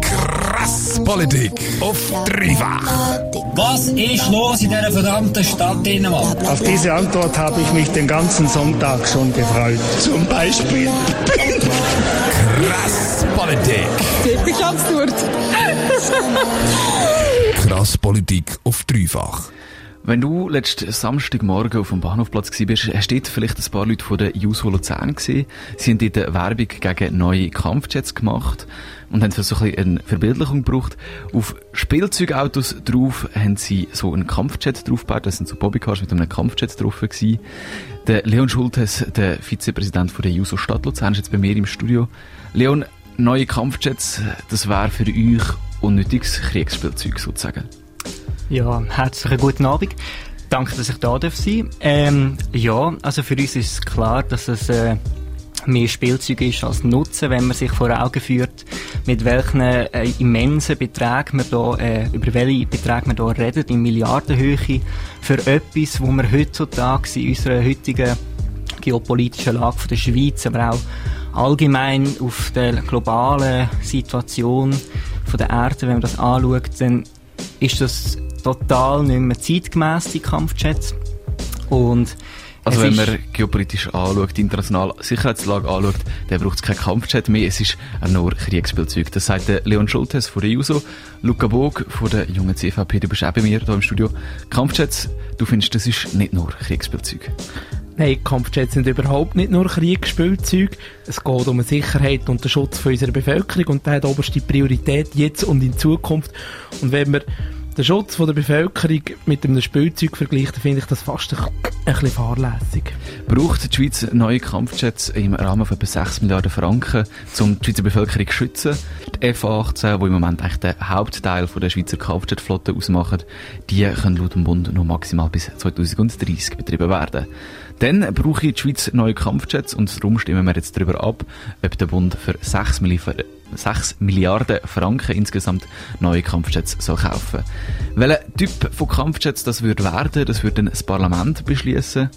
Krass Politik auf dreifach. Was ist los in dieser verdammten Stadt Dänemark? Auf diese Antwort habe ich mich den ganzen Sonntag schon gefreut. Zum Beispiel. Krass Politik. Typisch absurd. Krass Politik auf dreifach. Wenn du letzten Samstagmorgen auf dem Bahnhofplatz warst, hast du vielleicht ein paar Leute von der JUSO Luzern gesehen. Sie haben dort Werbung gegen neue Kampfjets gemacht und haben so ein bisschen eine Verbildlichung gebraucht. Auf Spielzeugautos drauf haben sie so einen Kampfjet draufgebaut. Das sind so Bobbycars mit einem Kampfjet drauf gewesen. Der Leon Schultes, der Vizepräsident von der JUSO Stadt Luzern, ist jetzt bei mir im Studio. Leon, neue Kampfjets, das wäre für euch unnötiges Kriegsspielzeug sozusagen. Ja, herzlichen guten Abend. Danke, dass ich da darf sein. Ähm, ja, also für uns ist klar, dass es äh, mehr Spielzeug ist als Nutzen, wenn man sich vor Augen führt, mit welchen äh, immensen Beträgen man da, äh, über welche Beträge man da redet, in Milliardenhöhe, für etwas, wo wir heutzutage in unserer heutigen geopolitischen Lage von der Schweiz, aber auch allgemein auf der globalen Situation von der Erde, wenn man das anschaut, dann ist das total nicht mehr zeitgemäß, die Kampfjets. Und also wenn man geopolitisch anschaut, die internationale Sicherheitslage anschaut, dann braucht es kein Kampfjet mehr, es ist nur Kriegsspielzeug. Das sagt der Leon Schultes von der JUSO, Luca Bog von der jungen CVP, du bist auch bei mir hier im Studio. Kampfjets, du findest, das ist nicht nur Kriegsspielzeug. Nein, Kampfjets sind überhaupt nicht nur Kriegsspielzeug. Es geht um die Sicherheit und den Schutz von unserer Bevölkerung und der hat oberste Priorität jetzt und in Zukunft. Und wenn man den Schutz von der Bevölkerung mit einem Spielzeug vergleicht, finde ich das fast ein, ein bisschen fahrlässig. Braucht die Schweiz neue Kampfjets im Rahmen von etwa 6 Milliarden Franken, um die Schweizer Bevölkerung zu schützen? Die F-18, die im Moment eigentlich den Hauptteil von der Schweizer Kampfjetflotte ausmachen, die können laut dem Bund noch maximal bis 2030 betrieben werden. Dann brauche ich die Schweiz neue Kampfjets und darum stimmen wir jetzt darüber ab, ob der Bund für 6 Milliarden 6 Milliarden Franken insgesamt neue Kampfjets soll kaufen. Welcher Typ von Kampfjets das würde werden, das würde dann das Parlament beschließen.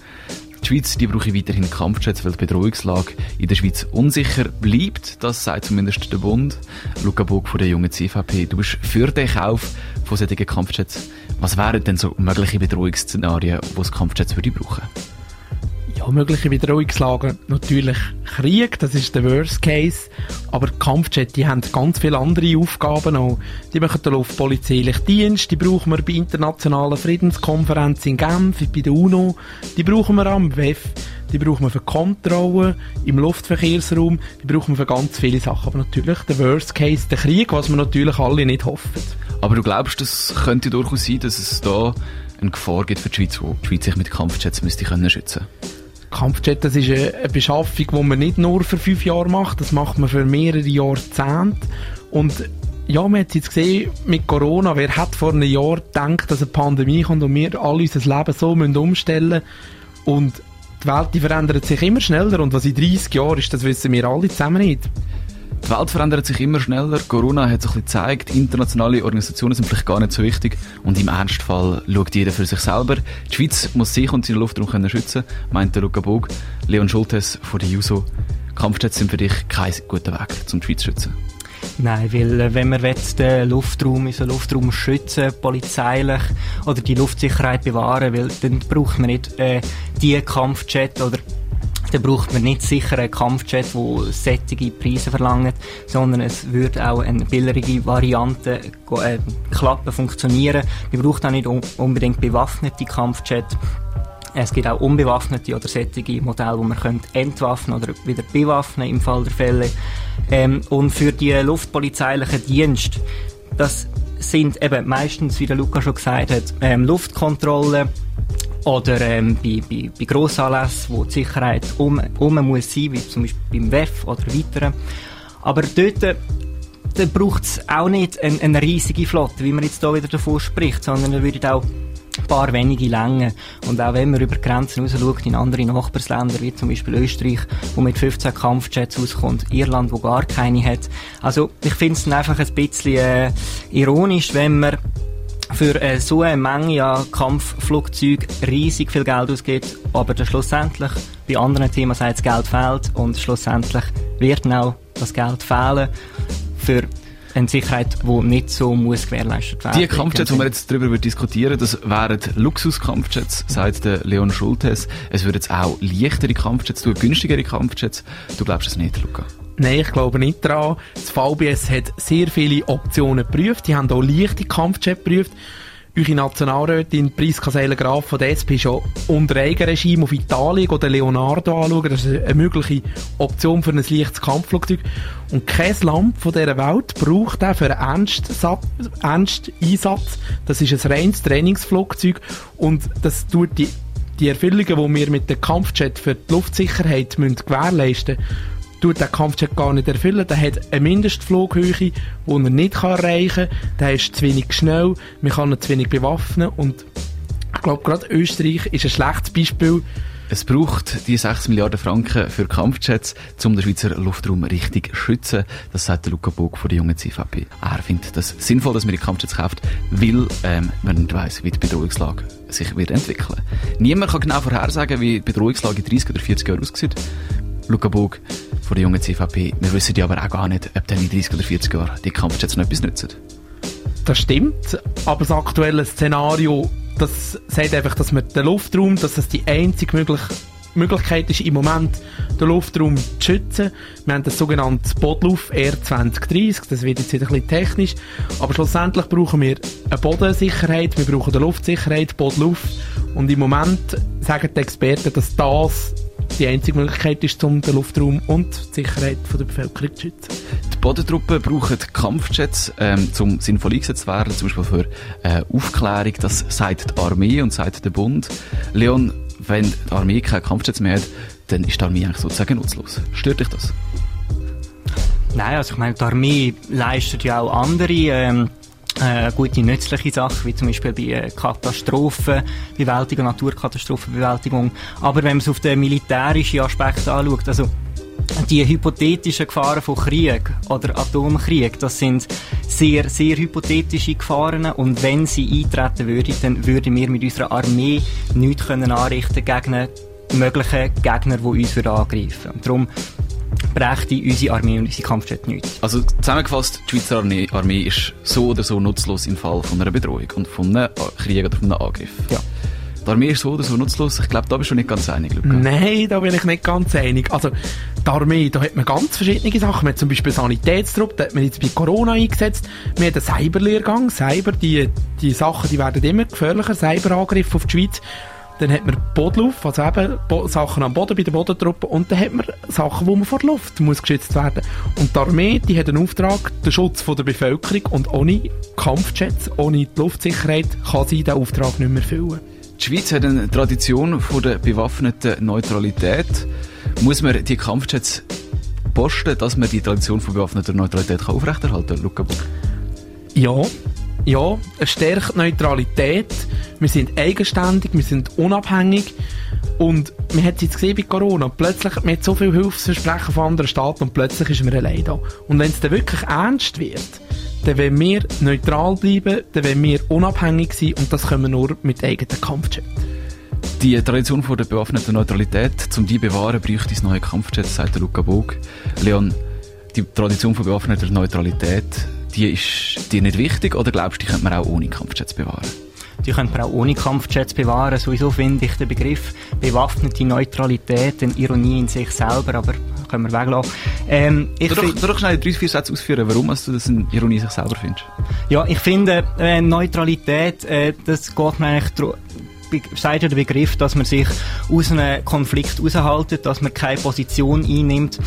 Die Schweiz, die brauche weiterhin Kampfjets, weil die Bedrohungslage in der Schweiz unsicher bleibt. Das sagt zumindest der Bund. Luca Bog von der jungen CVP. Du bist für den Kauf von solchen Kampfjets. Was wären denn so mögliche Bedrohungsszenarien, wo es Kampfjets würde brauchen? Ja, mögliche Bedrohungslagen. Natürlich Krieg, das ist der Worst Case. Aber die Kampfjets, die haben ganz viele andere Aufgaben auch. Die machen den luftpolizeilichen Dienst, die brauchen wir bei internationalen Friedenskonferenzen in Genf, bei der UNO, die brauchen wir am WEF, die brauchen wir für Kontrollen im Luftverkehrsraum, die brauchen wir für ganz viele Sachen. Aber natürlich der Worst Case, der Krieg, was wir natürlich alle nicht hoffen. Aber du glaubst, es könnte durchaus sein, dass es da eine Gefahr gibt für die Schweiz, wo die Schweiz sich mit Kampfjets müsste können schützen Kampfjet, das ist eine Beschaffung, die man nicht nur für fünf Jahre macht, das macht man für mehrere Jahrzehnte. Und ja, man hat jetzt gesehen mit Corona, wer hat vor einem Jahr gedacht, dass eine Pandemie kommt und wir alle unser Leben so müssen umstellen Und die Welt die verändert sich immer schneller und was in 30 Jahren ist, das wissen wir alle zusammen nicht. Die Welt verändert sich immer schneller. Corona hat sich ein gezeigt, internationale Organisationen sind vielleicht gar nicht so wichtig und im Ernstfall schaut jeder für sich selber. Die Schweiz muss sich und seinen Luftraum können schützen, meint der Luca Bog. Leon Schultes von der JUSO. Kampfjets sind für dich kein guter Weg, um die Schweiz zu schützen. Nein, weil äh, wenn man den Luftraum, unseren Luftraum schützen, polizeilich, oder die Luftsicherheit bewahren will, dann braucht man nicht äh, die Kampfjet oder dann braucht man nicht sicher einen Kampfjet, der sättige Preise verlangt, sondern es würde auch eine billigere Variante äh, klappen, funktionieren. Man braucht auch nicht un unbedingt bewaffnete Kampfjet. Es gibt auch unbewaffnete oder sättige Modelle, die man könnte entwaffnen oder wieder bewaffnen im Fall der Fälle. Ähm, und für die luftpolizeilichen Dienste, das sind eben meistens, wie der Luca schon gesagt hat, ähm, Luftkontrollen oder ähm, bei, bei, bei Grossanlässen, wo die Sicherheit um, um muss sein, wie zum Beispiel beim WEF oder weiteren. Aber dort äh, dann braucht es auch nicht eine, eine riesige Flotte, wie man jetzt hier wieder davon spricht, sondern er würde auch ein paar wenige Längen. Und auch wenn man über Grenzen raus schaut in andere Nachbarländer, wie zum Beispiel Österreich, wo mit 15 Kampfjets auskommt, Irland, wo gar keine hat. Also ich finde es einfach ein bisschen äh, ironisch, wenn man für äh, so eine Menge an Kampfflugzeugen riesig viel Geld ausgibt, aber dann schlussendlich bei anderen Themen sagt das Geld fehlt und schlussendlich wird auch das Geld fehlen für eine Sicherheit, die nicht so muss gewährleistet werden. Die Kampfjets, die wir jetzt darüber diskutieren, das wären Luxuskampfjets, sagt der Leon Schultes. Es würden jetzt auch leichtere Kampfjets tun, günstigere Kampfjets. Du glaubst es nicht, Luca? Nein, ich glaube nicht daran. Das VBS hat sehr viele Optionen geprüft. Die haben auch leichte Kampfjets geprüft. Eure Nationalrätin Priska Seiler-Graf von der SP ist schon unter Eigenregime auf Italien oder Leonardo anschauen. Das ist eine mögliche Option für ein leichtes Kampfflugzeug. Und kein Land von dieser Welt braucht auch für einen ernsten Einsatz. Das ist ein reines Trainingsflugzeug und das tut die die Erfüllungen, die wir mit dem Kampfjet für die Luftsicherheit müssen gewährleisten müssen, tut der Kampfjet gar nicht erfüllen. Der hat eine Mindestflughöhe, die er nicht erreichen kann. Der ist zu wenig schnell, man kann ihn zu wenig bewaffnen und ich glaube, gerade Österreich ist ein schlechtes Beispiel. Es braucht die 6 Milliarden Franken für Kampfjets, um den Schweizer Luftraum richtig zu schützen. Das sagt der Luca Bog von der jungen CVP. Er findet es sinnvoll, dass man die Kampfjets kauft, weil ähm, man nicht weiss, wie die Bedrohungslage sich wird entwickeln. Niemand kann genau vorhersagen, wie die Bedrohungslage in 30 oder 40 Jahren aussieht. Luca Bog von der jungen CVP. Wir wissen ja aber auch gar nicht, ob dann in 30 oder 40 Jahren die Kampfjets noch etwas nützen. Das stimmt, aber das aktuelle Szenario, das sagt einfach, dass man den Luftraum, dass das die einzige mögliche Möglichkeit ist im Moment, den Luftraum zu schützen. Wir haben das sogenannte Bodluf R2030, das wird jetzt wieder ein bisschen technisch, aber schlussendlich brauchen wir eine Bodensicherheit, wir brauchen eine Luftsicherheit, Bodluf und im Moment sagen die Experten, dass das die einzige Möglichkeit ist, um den Luftraum und die Sicherheit der Bevölkerung zu schützen. Die Bodentruppen brauchen Kampfjets, ähm, um sinnvoll eingesetzt zu werden, zum Beispiel für äh, Aufklärung. Das sagt die Armee und sagt der Bund. Leon, wenn die Armee keine Kampfjets mehr hat, dann ist die Armee eigentlich sozusagen nutzlos. Stört dich das? Nein, also ich meine, die Armee leistet ja auch andere ähm, äh, gute nützliche Sachen, wie zum Beispiel bei äh, Katastrophenbewältigung, Naturkatastrophenbewältigung. Aber wenn man es auf den militärischen Aspekt anschaut, also die hypothetischen Gefahren von Krieg oder Atomkrieg, das sind sehr, sehr hypothetische Gefahren und wenn sie eintreten würden, dann würden wir mit unserer Armee nichts können anrichten gegen mögliche Gegner, die uns angreifen würden. Darum brächte unsere Armee und unsere Kampfjets nichts. Also zusammengefasst, die Schweizer Armee, Armee ist so oder so nutzlos im Fall von einer Bedrohung und von einem Krieg oder von einem Angriff. Ja. Die Armee ist so oder so nutzlos. Ich glaube, da bist du nicht ganz einig, Luca. Nein, da bin ich nicht ganz einig. Also, die Armee, da hat man ganz verschiedene Sachen. Man hat zum Beispiel Sanitätstrupp, da hat man jetzt bei Corona eingesetzt. Man hat einen Cyberlehrgang. Cyber, die, die Sachen, die werden immer gefährlicher. Cyberangriffe auf die Schweiz. Dann hat man Bodlauf, also eben Bo Sachen am Boden bei den Bodentruppen. Und dann hat man Sachen, wo man vor der Luft muss geschützt werden. Und die Armee, die hat einen Auftrag, den Schutz von der Bevölkerung. Und ohne Kampfjets, ohne die Luftsicherheit, kann sie diesen Auftrag nicht mehr erfüllen. Die Schweiz hat eine Tradition von der bewaffneten Neutralität. Muss man die Kampfjets posten, dass man die Tradition von bewaffneter Neutralität kann aufrechterhalten kann, Luca Buck? Ja, ja, es stärkt Neutralität. Wir sind eigenständig, wir sind unabhängig. Und man hat es jetzt gesehen bei Corona. Plötzlich, man hat so viele Hilfsversprechen von anderen Staaten und plötzlich ist man allein da. Und wenn es dann wirklich ernst wird, dann wollen wir neutral bleiben, dann wollen wir unabhängig sein und das können wir nur mit eigenen Kampfjets. Die Tradition von der bewaffneten Neutralität, um die zu bewahren, bräuchte es neue Kampfjets, sagt Luca Bog. Leon, die Tradition von bewaffneter Neutralität, die ist dir nicht wichtig oder glaubst du, die könnte man auch ohne Kampfjets bewahren? Die könnte man auch ohne Kampfjets bewahren. Sowieso finde ich den Begriff bewaffnete Neutralität eine Ironie in sich selber, aber können wir weglassen. Ähm, ich du doch, doch schnell drei, vier Sätze ausführen, warum du das eine Ironie in sich selber findest. Ja, ich finde, äh, Neutralität, äh, das geht mir eigentlich sagt ja der Begriff, dass man sich aus einem Konflikt raushaltet, dass man keine Position einnimmt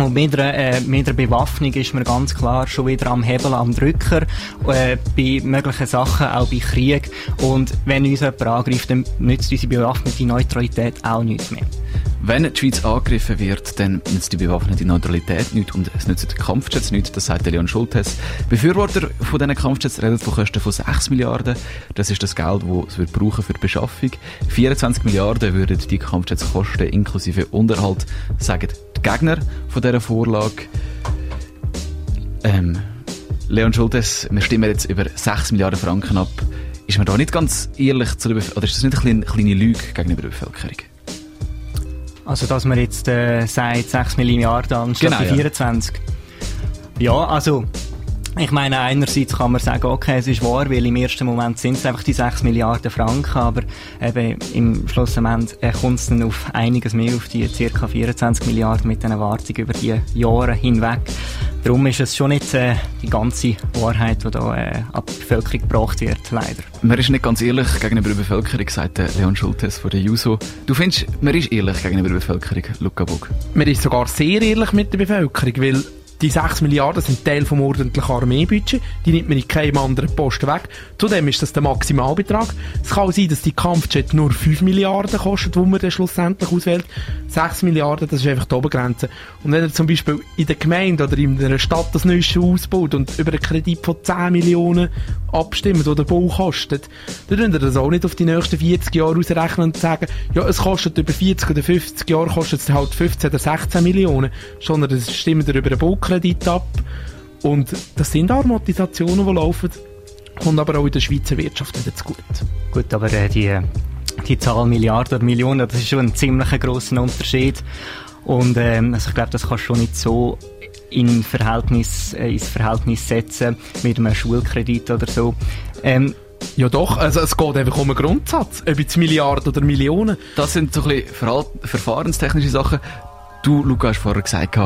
und mit der, äh, mit der Bewaffnung ist man ganz klar schon wieder am Hebel, am Drücker, äh, bei möglichen Sachen, auch bei Krieg. Und wenn uns jemand angreift, dann nützt unsere bewaffnete Neutralität auch nichts mehr. Wenn die Schweiz angegriffen wird, dann nützt die bewaffnete Neutralität nichts und es nützt die Kampfjets nichts, das sagt Leon Schultes. Befürworter von diesen Kampfjets reden von Kosten von 6 Milliarden. Das ist das Geld, das es wird brauchen für die Beschaffung. 24 Milliarden würden die Kampfjets kosten, inklusive Unterhalt, sagen die Gegner von dieser Vorlage. Ähm, Leon Schultes, wir stimmen jetzt über 6 Milliarden Franken ab. Ist man da nicht ganz ehrlich zu der Bevölkerung, oder ist das nicht eine kleine Lüge gegenüber der Bevölkerung? Also, dass man jetzt äh, sagt, 6 Milliarden anstatt Genau, die ja. 24. Ja, also, ich meine, einerseits kann man sagen, okay, es ist wahr, weil im ersten Moment sind es einfach die 6 Milliarden Franken, aber eben im Schlussendlich äh, kommt es dann auf einiges mehr, auf die ca. 24 Milliarden mit den Erwartungen über die Jahre hinweg. Darum ist es schon nicht äh, die ganze Wahrheit, die da äh, an die Bevölkerung gebracht wird, leider. Man ist nicht ganz ehrlich gegenüber der Bevölkerung, sagt der Leon Schultes von der JUSO. Du findest, man ist ehrlich gegenüber der Bevölkerung, Luca Bug? Man ist sogar sehr ehrlich mit der Bevölkerung, weil die 6 Milliarden sind Teil vom ordentlichen Armeebudget. Die nimmt man in keinem anderen Posten weg. Zudem ist das der Maximalbetrag. Es kann auch sein, dass die Kampfjet nur 5 Milliarden kostet, wo man dann schlussendlich auswählt. 6 Milliarden, das ist einfach die Obergrenze. Und wenn er zum Beispiel in der Gemeinde oder in einer Stadt das Neueste ausbaut und über einen Kredit von 10 Millionen abstimmt, wo der Bau kostet, dann könnt ihr das auch nicht auf die nächsten 40 Jahre ausrechnen und sagen, ja, es kostet über 40 oder 50 Jahre kostet es halt 15 oder 16 Millionen, sondern das stimmt über einen Baukredit ab. Und das sind Amortisationen, die laufen, kommt aber auch in der Schweizer Wirtschaft wieder zu gut. Gut, aber äh, die, die Zahl Milliarden oder Millionen, das ist schon ein ziemlich grosser Unterschied. Und ähm, also ich glaube, das kannst du schon nicht so in Verhältnis, äh, ins Verhältnis setzen mit einem Schulkredit oder so. Ähm, Ja doch, also es geht einfach um einen Grundsatz, ob jetzt Milliarden oder Millionen. Das sind so ein bisschen verfahrenstechnische Sachen. Du, Luca, hast vorher gesagt,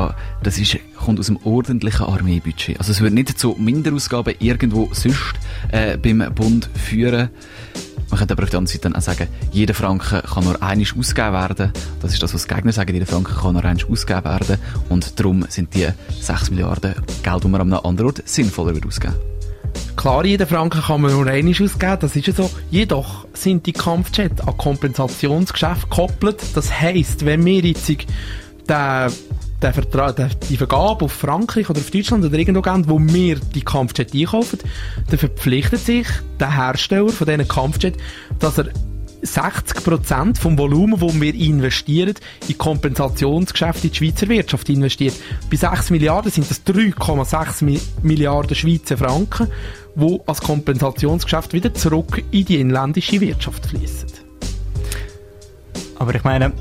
das ist, kommt aus dem ordentlichen Armeebudget. Also es wird nicht zu Minderausgaben irgendwo sonst äh, beim Bund führen. Man könnte aber auf der anderen Seite dann auch sagen, jeder Franken kann nur einmal ausgegeben werden. Das ist das, was die Gegner sagen, jeder Franken kann nur einmal ausgegeben werden. Und darum sind die 6 Milliarden Geld, die man an einem anderen Ort sinnvoller wird ausgeben. Klar, jeden Franken kann man nur einmal ausgeben, das ist ja so. Jedoch sind die Kampfjets an Kompensationsgeschäfte gekoppelt. Das heisst, wenn wir jetzt den, den Vertrag, den, die Vergabe auf Frankreich oder auf Deutschland oder irgendwo wo wir die Kampfjets einkaufen, dann verpflichtet sich der Hersteller von diesen Kampfjets, dass er 60% vom Volumen, das wir investieren, in Kompensationsgeschäfte in die Schweizer Wirtschaft investiert. Bei 6 Milliarden sind das 3,6 Mi- Milliarden Schweizer Franken, die als Kompensationsgeschäft wieder zurück in die inländische Wirtschaft fließen. aber ich meine,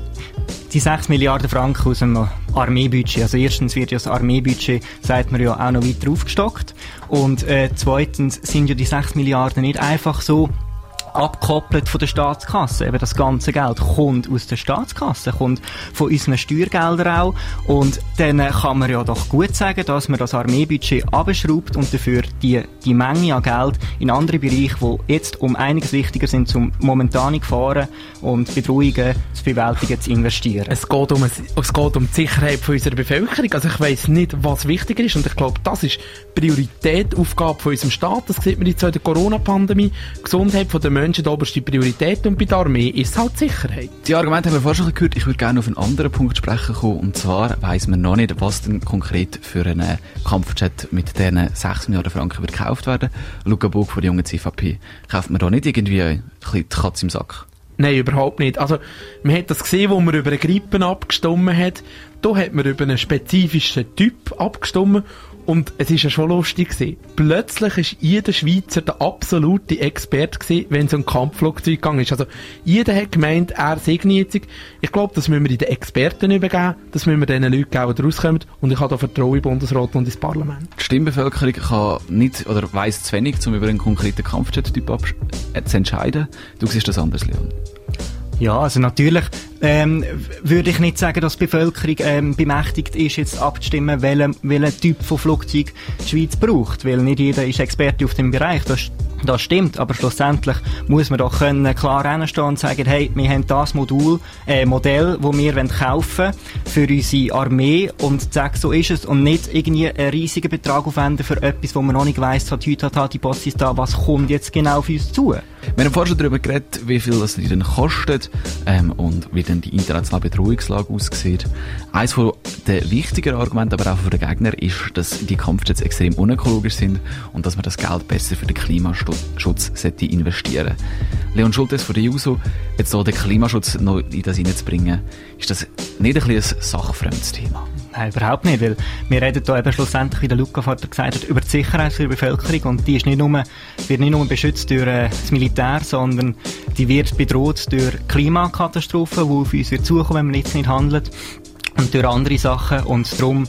die 6 Milliarden Franken aus dem Armeebudget. Also erstens wird ja das Armeebudget, sagt man ja, auch noch weiter aufgestockt. Und äh, zweitens sind ja die 6 Milliarden nicht einfach so abgekoppelt von der Staatskasse. Eben das ganze Geld kommt aus der Staatskasse, kommt von unseren Steuergeldern auch. Und dann kann man ja doch gut sagen, dass man das Armeebudget abschraubt und dafür die, die Menge an Geld in andere Bereiche, die jetzt um einiges wichtiger sind, zum momentane Gefahren und Bedrohungen zu bewältigen, zu investieren. Es geht um, es geht um die Sicherheit von unserer Bevölkerung. Also ich weiss nicht, was wichtiger ist. Und ich glaube, das ist Priorität, Aufgabe von unserem Staat. Das sieht man jetzt in der Corona-Pandemie. Gesundheit von der Menschen die oberste Priorität. Und bei der Armee ist es halt Sicherheit. Die Argumente haben wir vorher schon gehört. Ich würde gerne auf einen anderen Punkt sprechen kommen. Und zwar weiss man noch nicht, was denn konkret für einen Kampfjet mit diesen 6 Milliarden Franken wird gekauft werden. Luca Bug von der jungen CVP. Kauft man da nicht irgendwie ein bisschen die Katze im Sack? Nein, überhaupt nicht. Also, man hat das gesehen, wo man über eine Grippe abgestimmt hat. Da hat man über einen spezifischen Typ abgestimmt. Und es ist ja schon lustig gewesen. Plötzlich ist jeder Schweizer der absolute Experte gewesen, wenn es um Kampfflugzeug gegangen ist. Also, jeder hat gemeint, er sei jetzt. Ich glaube, das müssen wir in den Experten übergeben. Das müssen wir den Leuten geben, die rauskommen. Und ich habe da Vertrauen in Bundesrat und ins Parlament. Die Stimmbevölkerung kann nicht oder weiss zu wenig, um über einen konkreten Kampfjet-Typ äh, zu entscheiden. Du siehst das anders, Leon. Ja, also natürlich ähm, würde ich nicht sagen, dass die Bevölkerung ähm, bemächtigt ist, jetzt abzustimmen, welchen, welchen Typ von Flugzeug die Schweiz braucht, weil nicht jeder ist Experte auf dem Bereich. Das, das stimmt, aber schlussendlich muss man doch können klar hinstehen und sagen, hey, wir haben das Modul, äh, Modell, wo wir wollen kaufen für unsere Armee und sagen, so ist es und nicht irgendwie einen riesigen Betrag aufwenden für etwas, wo man noch nicht weiss, hat heute hat die Boss ist da, was kommt jetzt genau auf uns zu. Wir haben schon darüber geredet, wie viel das denn kostet ähm, und wie denn die internationale Bedrohungslage aussieht. Eines von der wichtigeren Argumente, aber auch für den Gegner, ist, dass die Kampfjets extrem unökologisch sind und dass man das Geld besser für den Klimaschutz sollte investieren Leon Schultes von der JUSO, jetzt so den Klimaschutz noch in das hineinzubringen, ist das nicht ein ein sachfremdes Thema? Nein, überhaupt nicht, weil wir reden hier eben schlussendlich, wie der Luca-Vater gesagt hat, über die Sicherheit für die Bevölkerung und die ist nicht nur, wird nicht nur beschützt durch äh, das Militär, sondern die wird bedroht durch Klimakatastrophen, die auf uns zukommen, wenn man jetzt nicht handelt und durch andere Sachen und darum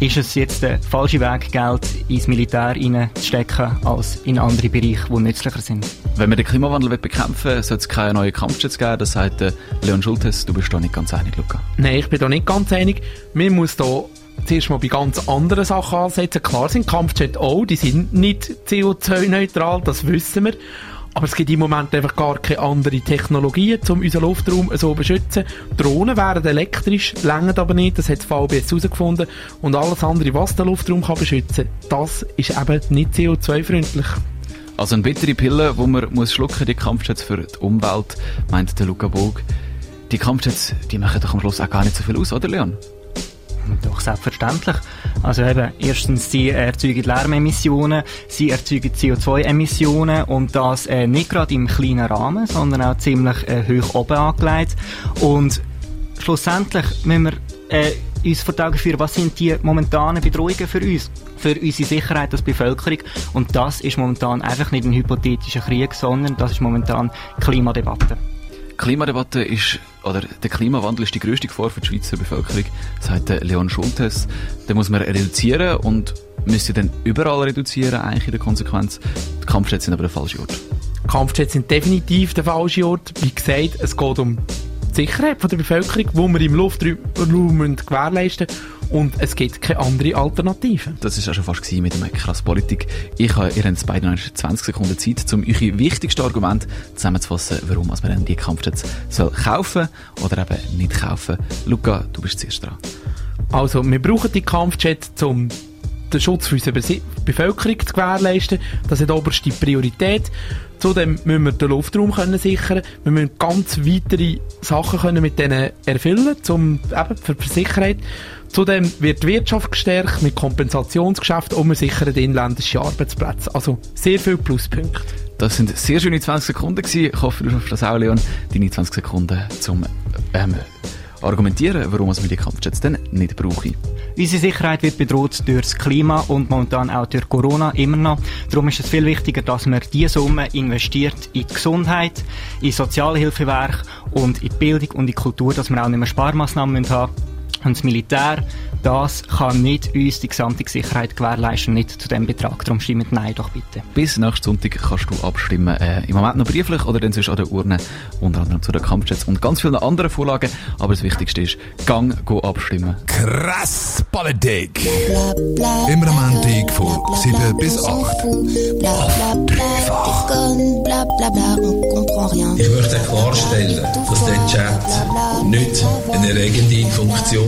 ist es jetzt der falsche Weg, Geld ins Militär reinzustecken, als in andere Bereiche, die nützlicher sind. Wenn man den Klimawandel bekämpfen will, sollte es keine neuen Kampfjets geben. Das sagt äh, Leon Schultes. Du bist da nicht ganz einig, Luca. Nein, ich bin da nicht ganz einig. Man muss da zuerst mal bei ganz anderen Sachen ansetzen. Klar sind Kampfjets auch, die sind nicht CO2-neutral, das wissen wir. Aber es gibt im Moment einfach gar keine andere Technologien, um unseren Luftraum so zu beschützen. Drohnen wären elektrisch, längern aber nicht, das hat das VBS herausgefunden. Und alles andere, was den Luftraum kann beschützen kann, das ist eben nicht CO2-freundlich. Also eine bittere Pille, die man muss schlucken, die Kampfjets für die Umwelt, meint der Luca Bog. Die Kampfjets, die machen doch am Schluss auch gar nicht so viel aus, oder Leon? Doch, selbstverständlich. Also eben, erstens, sie erzeugen Lärmemissionen, sie erzeugen CO2-Emissionen und das äh, nicht gerade im kleinen Rahmen, sondern auch ziemlich äh, hoch oben angelegt. Und schlussendlich müssen wir äh, uns vor Augen führen, was sind die momentanen Bedrohungen für uns, für unsere Sicherheit als Bevölkerung. Und das ist momentan einfach nicht ein hypothetischer Krieg, sondern das ist momentan Klimadebatte. Klimadebatte ist, oder der Klimawandel ist die grösste Gefahr für die Schweizer Bevölkerung, sagt Leon Schultes. Den muss man reduzieren und müsste dann überall reduzieren, eigentlich in der Konsequenz. Die Kampfjets sind aber der falsche Ort. Kampfjets sind definitiv der falsche Ort. Wie gesagt, es geht um die Sicherheit der Bevölkerung, die wir im Luftraum gewährleisten müssen. Und es gibt keine andere Alternative. Das ist auch schon fast mit dem krass Politik. Ich habe, ihr habt beide noch 20 Sekunden Zeit, um eure wichtigsten Argumente zusammenzufassen, warum man dann die Kampfjets soll kaufen oder eben nicht kaufen. Luca, du bist zuerst dran. Also, wir brauchen die Kampfjets, um den Schutz für unsere Bevölkerung zu gewährleisten. Das hat oberste Priorität. Zudem müssen wir den Luftraum können sichern. Wir müssen ganz weitere Sachen können mit denen erfüllen, zum, eben für die Sicherheit. Zudem wird die Wirtschaft gestärkt mit Kompensationsgeschäften und wir sichern inländische Arbeitsplätze. Also sehr viele Pluspunkte. Das sind sehr schöne 20 Sekunden gewesen. Ich hoffe, du schaffst das auch, Leon. Deine 20 Sekunden zum ähm, argumentieren, warum wir die Kampfjets denn nicht brauchen. Unsere Sicherheit wird bedroht durch das Klima und momentan auch durch Corona immer noch. Darum ist es viel wichtiger, dass man diese Summe investiert in Gesundheit, in Sozialhilfewerk und in Bildung und in Kultur, dass wir auch nicht mehr Sparmaßnahmen haben und das Militär, das kann nicht uns die gesamte Sicherheit gewährleisten, nicht zu dem Betrag. Darum stimmt Nein doch bitte. Bis nächsten Sonntag kannst du abstimmen. Äh, Im Moment noch brieflich oder dann sonst an der Urne. Unter anderem zu den Kampfjets und ganz vielen anderen Vorlagen. Aber das Wichtigste ist, gang go abstimmen. Krass Politik. Immer am Montag von 7 bis 8. Auf dreifach. Ich möchte klarstellen, dass der Chat nicht eine erregende Funktion